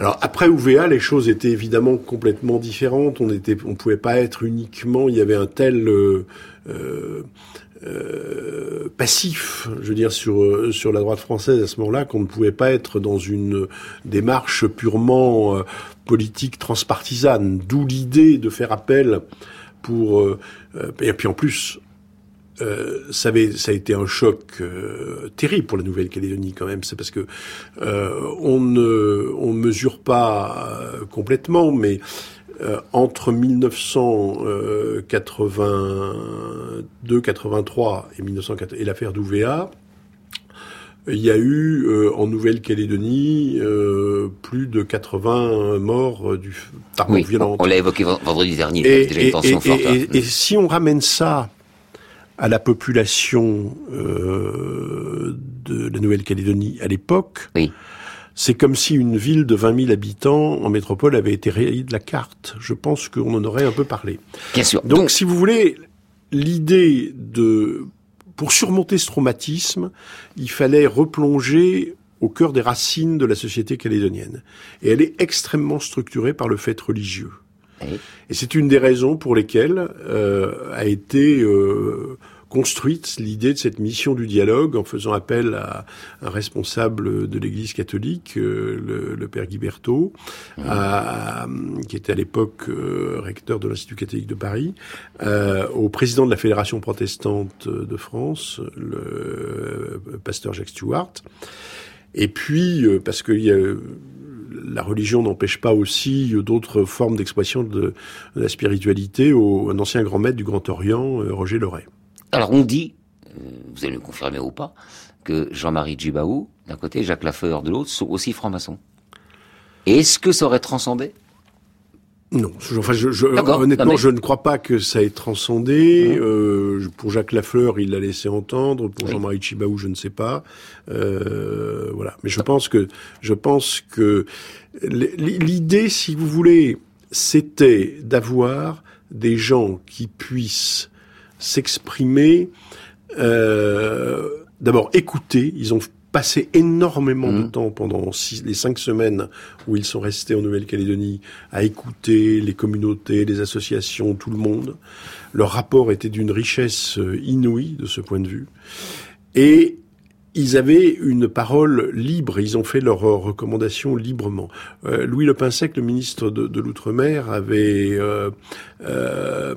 Alors après UVA, les choses étaient évidemment complètement différentes. On était, on pouvait pas être uniquement. Il y avait un tel euh, euh, euh, passif, je veux dire, sur euh, sur la droite française à ce moment-là, qu'on ne pouvait pas être dans une démarche purement euh, politique transpartisane. D'où l'idée de faire appel pour et puis en plus euh, ça, avait, ça a été un choc euh, terrible pour la Nouvelle-Calédonie quand même. C'est parce que euh, on ne on mesure pas euh, complètement, mais euh, entre 1982, 83 et 1980 et l'affaire d'Ouvéa, il y a eu euh, en Nouvelle-Calédonie euh, plus de 80 morts du par Oui, violente. on l'a évoqué ven- vendredi dernier. Et, déjà une et- tension et- forte. hein. et- et si on ramène ça à la population euh, de la Nouvelle-Calédonie à l'époque, c'est comme si une ville de 20 000 habitants en métropole avait été rayée de la carte. Je pense qu'on en aurait un peu parlé. Bien sûr. Donc, si vous voulez, l'idée de pour surmonter ce traumatisme, il fallait replonger au cœur des racines de la société calédonienne. Et elle est extrêmement structurée par le fait religieux. Et c'est une des raisons pour lesquelles euh, a été euh, construite l'idée de cette mission du dialogue en faisant appel à un responsable de l'Église catholique, euh, le, le père Guiberto, à- qui était à l'époque euh, recteur de l'Institut catholique de Paris, euh, au président de la Fédération protestante de France, le euh, pasteur Jacques Stewart, et puis euh, parce que il y a, la religion n'empêche pas aussi euh, d'autres formes d'expression de, de la spiritualité au un ancien grand maître du Grand Orient, euh, Roger Loret. Alors on dit, euh, vous allez me confirmer ou pas, que Jean-Marie Djibaou, d'un côté, et Jacques Lafleur de l'autre, sont aussi francs-maçons. Et est-ce que ça aurait transcendé? Non, je- enfin, je, je- D'accord. honnêtement, Non, mais- je ne crois pas que ça ait transcendé. Euh, je- pour Jacques Lafleur, il l'a laissé entendre. Pour Jean-Marie Chibaou, je ne sais pas. Euh, voilà. Mais je pense que, je pense que l'idée, si vous voulez, c'était d'avoir des gens qui puissent s'exprimer. Euh, D'abord, écouter. Ils ont passé énormément de temps pendant six- les cinq semaines où ils sont restés en Nouvelle-Calédonie à écouter les communautés, les associations, tout le monde. Leur rapport était d'une richesse euh, inouïe de ce point de vue. Et ils avaient une parole libre, ils ont fait leurs recommandations librement. Euh, Louis Le Pinsec, le ministre de, de l'Outre-mer, avait euh, euh,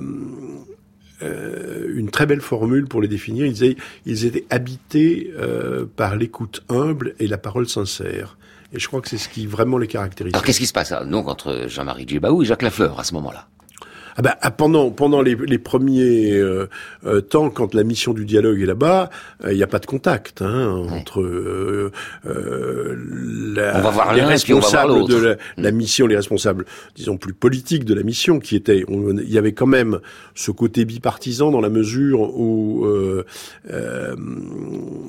euh, une très belle formule pour les définir. Ils étaient habités euh, par l'écoute humble et la parole sincère. Et je crois que c'est ce qui vraiment les caractérise. Alors qu'est-ce qui se passe donc entre Jean-Marie Djibaou et Jacques Lafleur à ce moment-là? Ah ben, ah, pendant pendant les, les premiers euh, euh, temps, quand la mission du dialogue est là-bas, euh, il n'y a pas de contact hein, entre euh, euh, la, On va voir les l'un, puis on va voir responsables de la, la mission, les responsables, disons plus politiques de la mission, qui étaient, il y avait quand même ce côté bipartisan dans la mesure où euh, euh,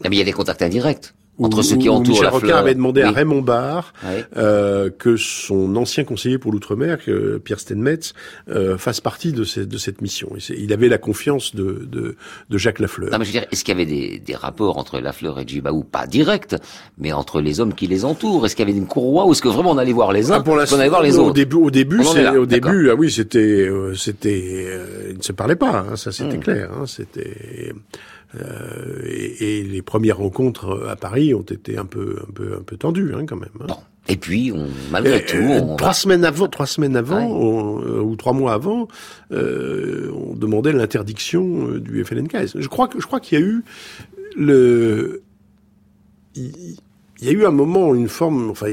Ah, mais il y a des contacts indirects entre où- ceux qui entourent Michel Lafleur. Rocard avait demandé à. Raymond Barre Oui. euh, que son ancien conseiller pour l'outre-mer, Pierre Stenmetz, euh, fasse partie de, ces- de cette mission. Et il avait la confiance de, de, de Jacques Lafleur. Non, mais je veux dire, est-ce qu'il y avait des, des rapports entre Lafleur et Djibaou, pas directs, mais entre les hommes qui les entourent Est-ce qu'il y avait une courroie ou est-ce que vraiment on allait voir les uns Ah, pour l'instant, allait voir les au autres? début, au début, On c'est- là, au début, ah oui, c'était, euh, c'était, euh, ils ne se parlaient pas, hein, ça c'était Hmm. clair, hein, c'était. Euh, et, et les premières rencontres à Paris ont été un peu, un peu, un peu tendues, hein, quand même. hein. Et puis, on, malgré Euh, tout, euh, on trois va- semaines avant, trois semaines avant, on- euh, ou trois mois avant, euh, on demandait l'interdiction euh, du FLNKS. Je crois que, je crois qu'il y a eu le, il, il y a eu un moment, une forme, enfin,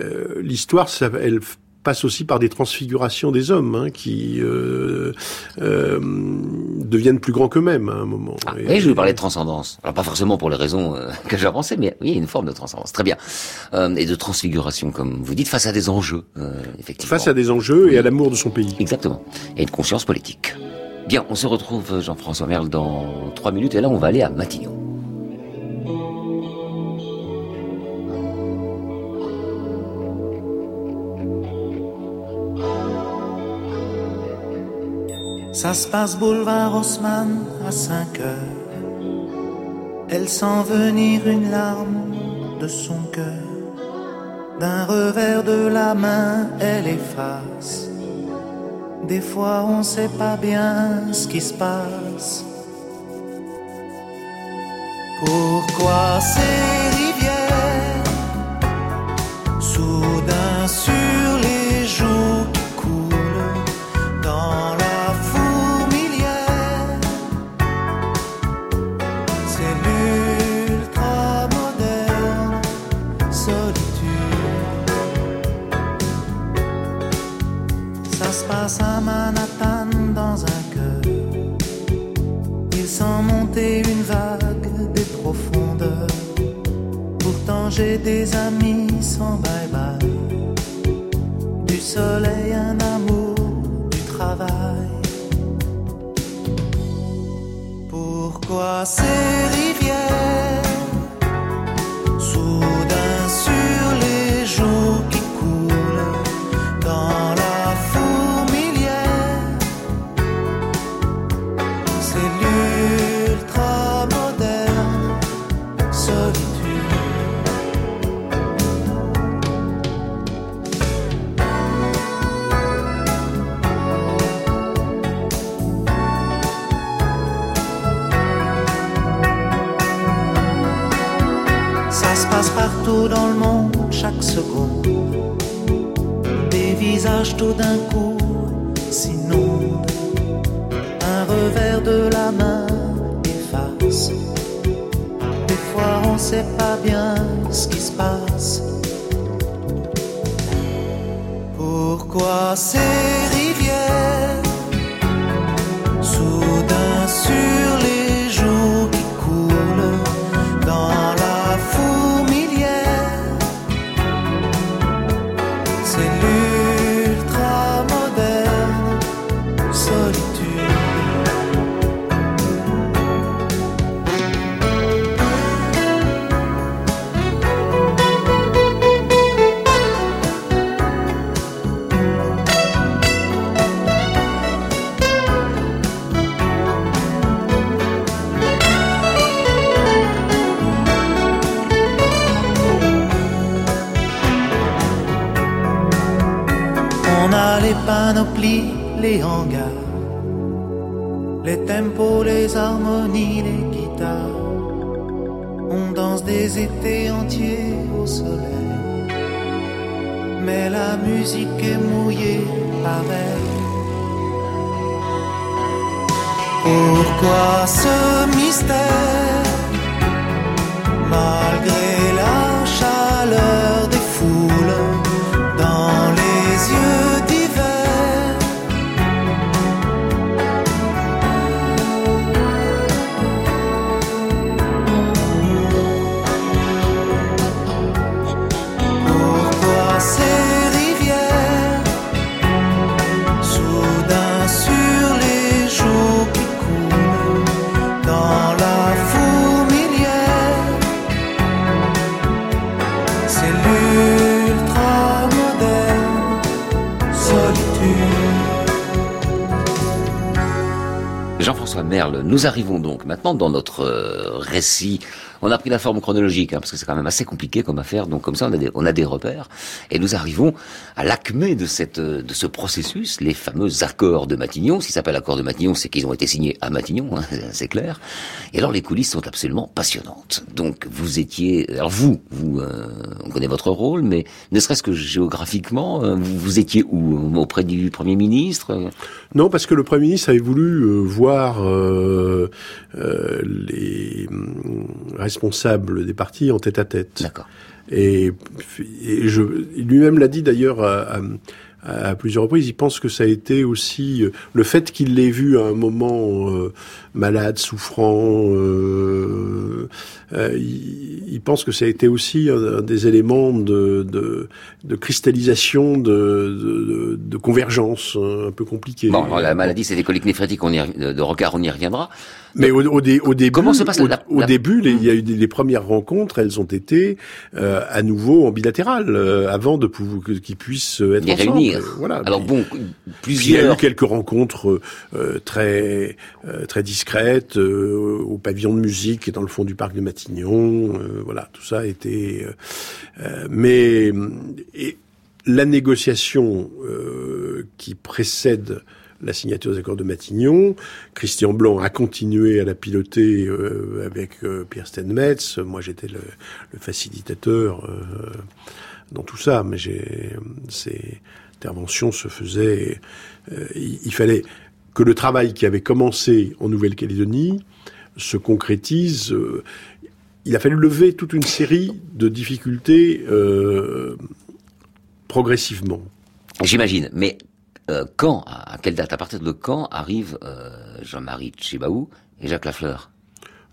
euh, l'histoire, elle passe aussi par des transfigurations des hommes hein, qui euh, euh, deviennent plus grands qu'eux-mêmes à un moment. Et- Ah, Oui, je vais parler de transcendance. Alors pas forcément pour les raisons euh, que j'avançais, mais oui, une forme de transcendance. Très bien. Euh, et de transfiguration, comme vous dites, face à des enjeux, euh, effectivement. face à des enjeux et à l'amour de son pays. Exactement. Et une conscience politique. Bien, on se retrouve, Jean-François Merle, dans trois minutes, et là, on va aller à Matignon. Ça se passe boulevard Haussmann à 5 heures. Elle sent venir une larme de son cœur. D'un revers de la main, elle efface. Des fois, on sait pas bien ce qui se passe. Pourquoi ces des amis sans bye-bye. Du soleil, un amour, du travail. Pourquoi ces tout d'un coup s'inondent. Un revers de la main efface. Des fois on sait pas bien ce qui se passe. Pourquoi ces les panoplies, les hangars, les tempos, les harmonies, les guitares. On danse des étés entiers au soleil. Mais la musique est mouillée pareil. Pourquoi ce mystère? Nous arrivons donc maintenant dans notre euh, récit. On a pris la forme chronologique, hein, parce que c'est quand même assez compliqué comme affaire, donc comme ça on a des, on a des repères. Et nous arrivons à l'acmé de, cette, de ce processus, les fameux accords de Matignon. S'ils s'appellent accords de Matignon, c'est qu'ils ont été signés à Matignon, hein, c'est clair. Et alors les coulisses sont absolument passionnantes. Donc vous étiez... Alors vous, vous euh, on connaît votre rôle, mais ne serait-ce que géographiquement, euh, vous, vous étiez où? Auprès du Premier ministre? Non, parce que le Premier ministre avait voulu euh, voir euh, euh, les responsables des partis en tête à tête. D'accord. Et, et je, lui-même l'a dit d'ailleurs à, à- à plusieurs reprises. Il pense que ça a été aussi euh, le fait qu'il l'ait vu à un moment euh, malade, souffrant. euh, euh, il, il pense que ça a été aussi un, un des éléments de, de, de cristallisation, de, de, de convergence un peu compliquée. Bon, la maladie, c'est des coliques néphrétiques, on y, de Rocard, on y reviendra. Mais au, au, dé- au début, Comment se passe au, la- au la- début, les- il y a eu des, les premières rencontres, elles ont été euh, à nouveau en bilatéral, euh, avant de pouvoir qu'ils puissent euh, être Les ensemble. réunir. Voilà. Alors bon, puis Il y a plusieurs... eu quelques rencontres euh, très euh, très discrètes euh, au pavillon de musique dans le fond du parc de Matignon. euh, voilà, tout ça été. euh, euh, mais la négociation qui précède la signature des accords de Matignon. Christian Blanc a continué à la piloter avec Pierre Stenmetz. Moi, j'étais le, facilitateur dans tout ça, mais ces interventions se faisaient. il fallait que le travail qui avait commencé en Nouvelle-Calédonie se concrétise. Euh, il a fallu lever toute une série de difficultés euh, progressivement. J'imagine, mais euh, quand, à quelle date, à partir de quand arrive euh, Jean-Marie Tchibaou et Jacques Lafleur?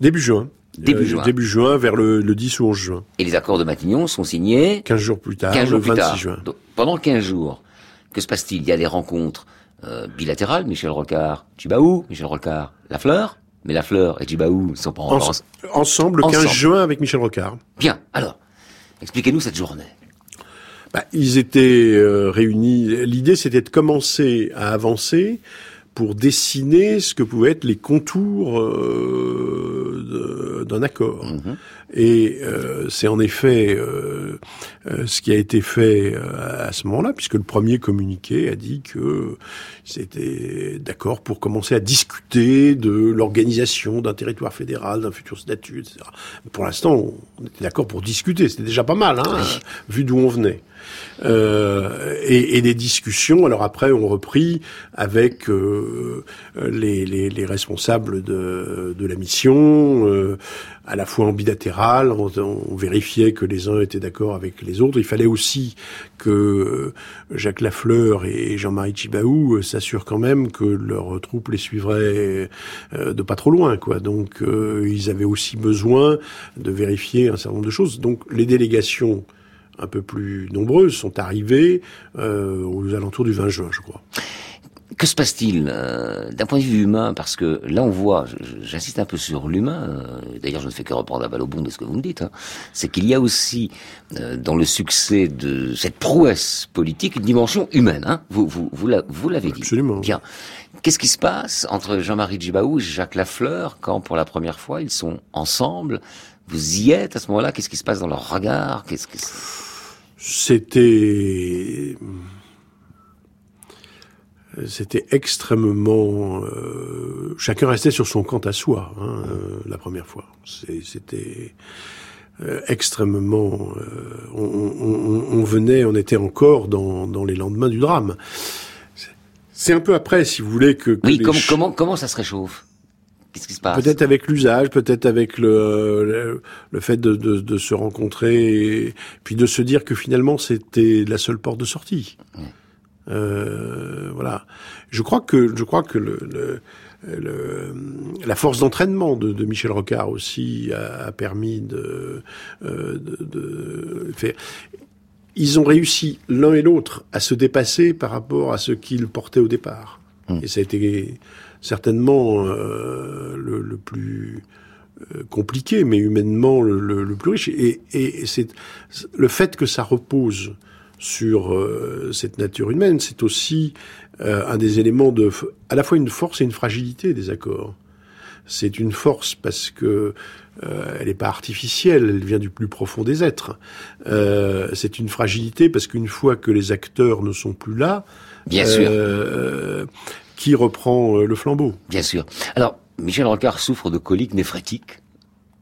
Début juin. Début juin. Début juin, vers le, le 10 ou 11 juin. Et les accords de Matignon sont signés 15 jours plus tard, 15 jours le plus 26 tard. juin. Donc, pendant 15 jours, que se passe-t-il? Il y a des rencontres euh, bilatérales, Michel Rocard, Tchibaou, Michel Rocard, Lafleur, mais Lafleur et Tchibaou ne sont pas encore Ens- ensemble, le 15 Ensemble. juin avec Michel Rocard. Bien, alors, expliquez-nous cette journée. Bah, ils étaient euh, réunis. L'idée, c'était de commencer à avancer pour dessiner ce que pouvaient être les contours euh, d'un accord. Et euh, c'est en effet euh, euh, ce qui a été fait euh, à ce moment-là, puisque le premier communiqué a dit que c'était d'accord pour commencer à discuter de l'organisation d'un territoire fédéral, d'un futur statut, etc. Pour l'instant, on était d'accord pour discuter. C'était déjà pas mal, hein, vu d'où on venait. Euh, et, et les discussions, alors après, ont repris avec euh, les, les, les responsables de, de la mission, euh, à la fois en bilatéral, on, on vérifiait que les uns étaient d'accord avec les autres. Il fallait aussi que euh, Jacques Lafleur et Jean-Marie Tchibaou euh, s'assurent quand même que leurs troupes les suivraient euh, de pas trop loin, quoi. Donc, ils avaient aussi besoin de vérifier un certain nombre de choses. Donc, les délégations un peu plus nombreuses sont arrivées euh, aux alentours du 20 juin, je crois. Que se passe-t-il euh, d'un point de vue humain? Parce que là, on voit, j'insiste un peu sur l'humain, euh, d'ailleurs je ne fais que reprendre à balle au bon de ce que vous me dites, hein, c'est qu'il y a aussi euh, dans le succès de cette prouesse politique une dimension humaine. Hein vous vous, vous, l'a- vous l'avez dit. Absolument. Bien. Qu'est-ce qui se passe entre Jean-Marie Djibaou et Jacques Lafleur quand, pour la première fois, ils sont ensemble Vous y êtes à ce moment-là? Qu'est-ce qui se passe dans leur regard? Qu'est-ce que C'était c'était extrêmement euh, chacun restait sur son compte à soi hein, euh, la première fois. C'était euh, extrêmement on, on- on venait on était encore dans, dans les lendemains du drame. C'est- un peu après, si vous voulez, que, que Oui, comment ça se réchauffe? Qu'est-ce qui se passe? Peut-être avec l'usage, peut-être avec le, le, le fait de, de, de se rencontrer, et puis de se dire que finalement c'était la seule porte de sortie. Euh, voilà. Je crois que je crois que le, le, le- la force d'entraînement de, de Michel Rocard aussi a, a permis de, euh, de, de faire. Ils ont réussi l'un et l'autre à se dépasser par rapport à ce qu'ils portaient au départ. Et ça a été certainement euh, le, le plus euh, compliqué, mais humainement le, le- le plus riche. Et, et c'est le fait que ça repose sur euh, cette nature humaine, c'est aussi euh, un des éléments de, à la fois une force et une fragilité des accords. C'est une force parce que euh, elle n'est pas artificielle, elle vient du plus profond des êtres. Euh, c'est une fragilité parce qu'une fois que les acteurs ne sont plus là, Bien sûr. euh, qui reprend euh, le flambeau? Bien sûr. Alors, Michel Rocard souffre de coliques néphrétiques.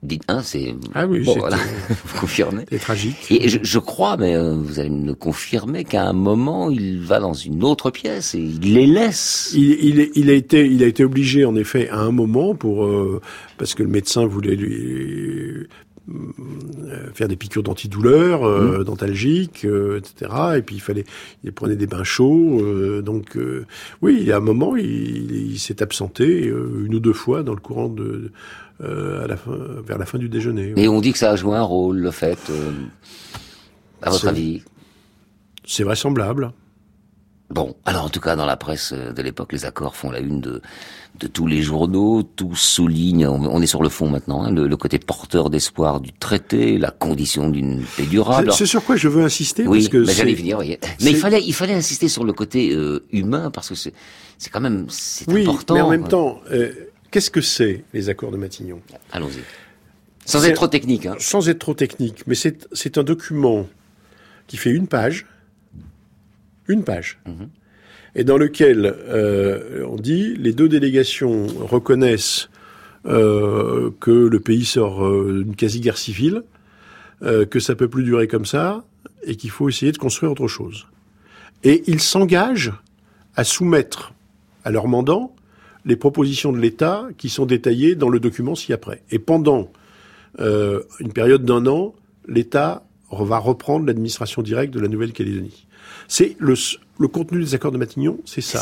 Dites, hein, c'est... Ah oui, bon, voilà, vous confirmez. C'est tragique. Et je, je crois, mais euh, vous allez me le confirmer, qu'à un moment, il va dans une autre pièce et il les laisse. Il, il, est- il a été, il a été obligé en effet à un moment pour euh, parce que le médecin voulait lui faire des piqûres d'antidouleur, euh, Mmh. dentalgiques, euh, etc. Et puis il fallait, il prenait des bains chauds. euh, donc euh, oui, il y a un moment, il, il s'est absenté euh, une ou deux fois dans le courant de euh, à la fin, vers la fin du déjeuner. Et on dit que ça a joué un rôle, le fait. euh, à votre avis? C'est vraisemblable. Bon, alors en tout cas, dans la presse euh, de l'époque, les accords font la une de, de tous les journaux, tous soulignent, on, on est sur le fond maintenant, hein, le, le côté porteur d'espoir du traité, la condition d'une paix durable. C'est- sur quoi je veux insister Oui, parce que j'allais Mais il fallait, il fallait insister sur le côté euh, humain parce que c'est, quand même, c'est oui, important. mais en même temps, euh, qu'est-ce que c'est les accords de Matignon? Allons-y. Sans être trop technique. Hein. Sans être trop technique, mais c'est un document qui fait une page, une page, Mhm. et dans lequel euh, on dit les deux délégations reconnaissent euh, que le pays sort euh, d'une quasi-guerre civile, euh, que ça peut plus durer comme ça, et qu'il faut essayer de construire autre chose. Et ils s'engagent à soumettre à leur mandant les propositions de l'État qui sont détaillées dans le document ci-après. Et pendant euh, une période d'un an, l'État va reprendre l'administration directe de la Nouvelle-Calédonie. C'est le, contenu des accords de Matignon, c'est ça.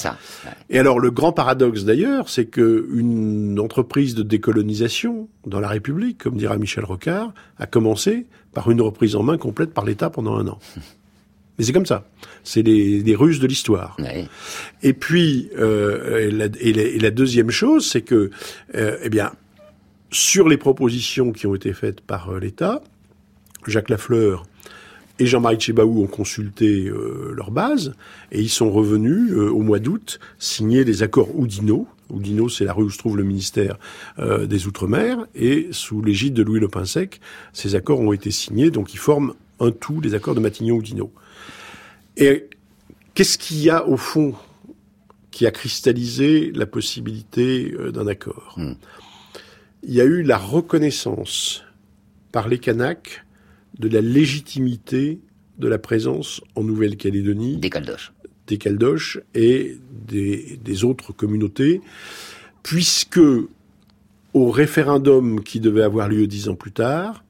Et alors le grand paradoxe d'ailleurs, c'est que une entreprise de décolonisation dans la République, comme dira Michel Rocard, a commencé par une reprise en main complète par l'État pendant un an. Mais c'est comme ça. C'est les, les ruses de l'histoire. Et puis, euh, et, la, et la- et la deuxième chose, c'est que, euh, eh bien, sur les propositions qui ont été faites par euh, l'État, Jacques Lafleur et Jean-Marie Tchébaou ont consulté euh, leur base et ils sont revenus euh, au mois d'août signer les accords Oudinot. Oudinot, c'est la rue où se trouve le ministère euh, des Outre-mer et sous l'égide de Louis Le Pinsec, ces accords ont été signés, donc ils forment un tout, les accords de Matignon-Oudinot. Et qu'est-ce qu'il y a au fond qui a cristallisé la possibilité d'un accord? Il y a eu la reconnaissance par les Kanaks de la légitimité de la présence en Nouvelle-Calédonie des Caldoches, des Caldoches et des, des autres communautés, puisque au référendum qui devait avoir lieu dix ans plus tard,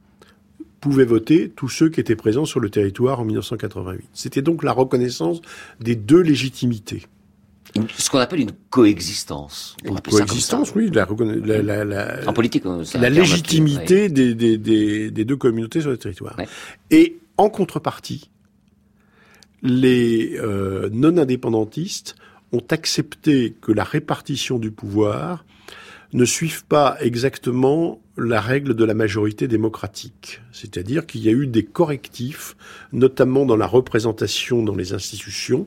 pouvaient voter tous ceux qui étaient présents sur le territoire en 1988. C'était donc la reconnaissance des deux légitimités. Une- ce qu'on appelle une coexistence. On Une coexistence, oui, la, la, la- la- En politique, euh, la qui- légitimité des, des, des, des deux communautés sur le territoire. Et en contrepartie, les euh, non-indépendantistes ont accepté que la répartition du pouvoir ne suive pas exactement la règle de la majorité démocratique. C'est-à-dire qu'il y a eu des correctifs, notamment dans la représentation dans les institutions,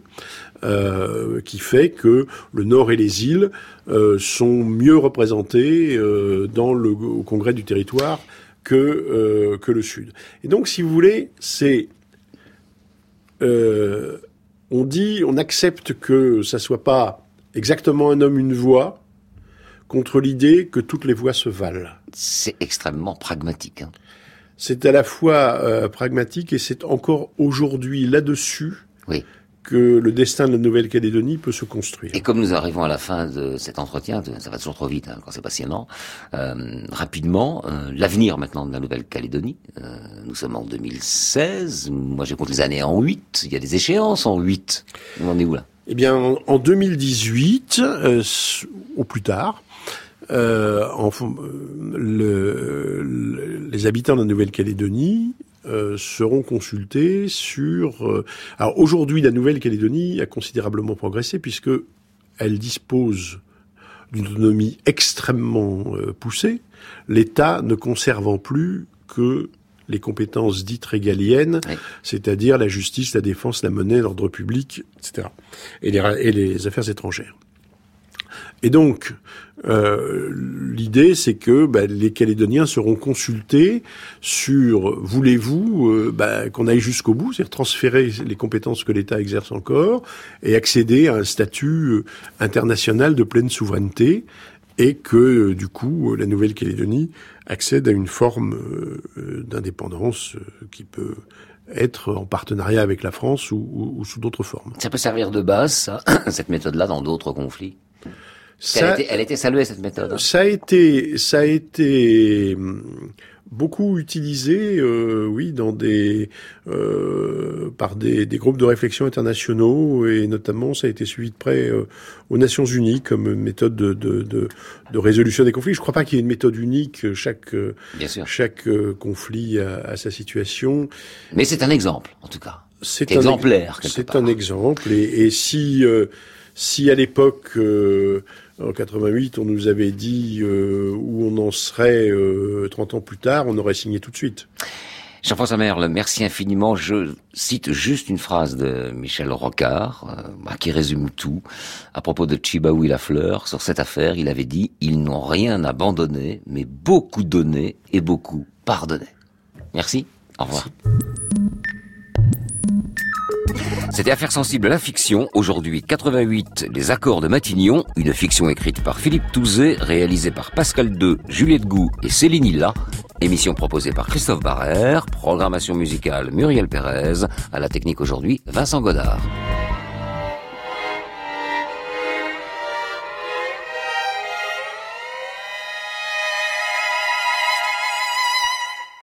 euh, qui fait que le Nord et les îles euh, sont mieux représentés euh, dans le, au Congrès du territoire que, que le Sud. Et donc, si vous voulez, c'est... on dit, on accepte que ça soit pas exactement un homme, une voix, contre l'idée que toutes les voix se valent. C'est extrêmement pragmatique. hein. C'est à la fois euh, pragmatique et c'est encore aujourd'hui là-dessus Oui. que le destin de la Nouvelle-Calédonie peut se construire. Et comme nous arrivons à la fin de cet entretien, ça va toujours trop vite hein, quand c'est passionnant, euh, rapidement, euh, l'avenir maintenant de la Nouvelle-Calédonie, nous sommes en 2016, moi je compte les années en 8, il y a des échéances en 8. On en est où là? Eh bien, en, en 2018, euh, au plus tard, euh, en euh, le- le- les habitants de la Nouvelle-Calédonie euh, seront consultés sur. euh, alors aujourd'hui, la Nouvelle-Calédonie a considérablement progressé puisque elle dispose d'une autonomie extrêmement euh, poussée, l'État ne conservant plus que les compétences dites régaliennes, c'est-à-dire la justice, la défense, la monnaie, l'ordre public, etc., et les, et les affaires étrangères. Et donc, euh, l'idée, c'est que bah, les Calédoniens seront consultés sur voulez-vous euh, bah, qu'on aille jusqu'au bout, c'est-à-dire transférer les compétences que l'État exerce encore et accéder à un statut euh, international de pleine souveraineté et que euh, du coup la Nouvelle-Calédonie accède à une forme d'indépendance qui peut être en partenariat avec la France ou, ou- ou sous d'autres formes. Ça peut servir de base, cette méthode-là, dans d'autres conflits? Ça- a été- elle a été saluée, cette méthode. hein. Ça a été, ça a été hum, beaucoup utilisé, euh, oui, dans des, euh, par des, des groupes de réflexion internationaux et notamment ça a été suivi de près euh, aux Nations Unies comme méthode de, de, de, de résolution des conflits. Je ne crois pas qu'il y ait une méthode unique. Chaque, euh, Bien sûr. chaque euh, conflit a, a sa situation. Mais c'est un exemple, en tout cas. C'est exemplaire, c'est un exemple. Et, et si, euh, si à l'époque, euh, en 88, on nous avait dit euh, où on en serait euh, 30 ans plus tard, on aurait signé tout de suite. Jean-François Merle, merci infiniment. Je cite juste une phrase de Michel Rocard, euh, bah, qui résume tout. À propos de Chibaou et la fleur, sur cette affaire, il avait dit « Ils n'ont rien abandonné, mais beaucoup donné et beaucoup pardonné ». Merci, au revoir. C'était Affaires sensibles à la fiction. Aujourd'hui, 88, Les accords de Matignon, une fiction écrite par Philippe Touzé, réalisée par Pascal II, Juliette Gou et Céline Hilla. Émission proposée par Christophe Barrère, programmation musicale Muriel Pérez, à la technique aujourd'hui Vincent Godard.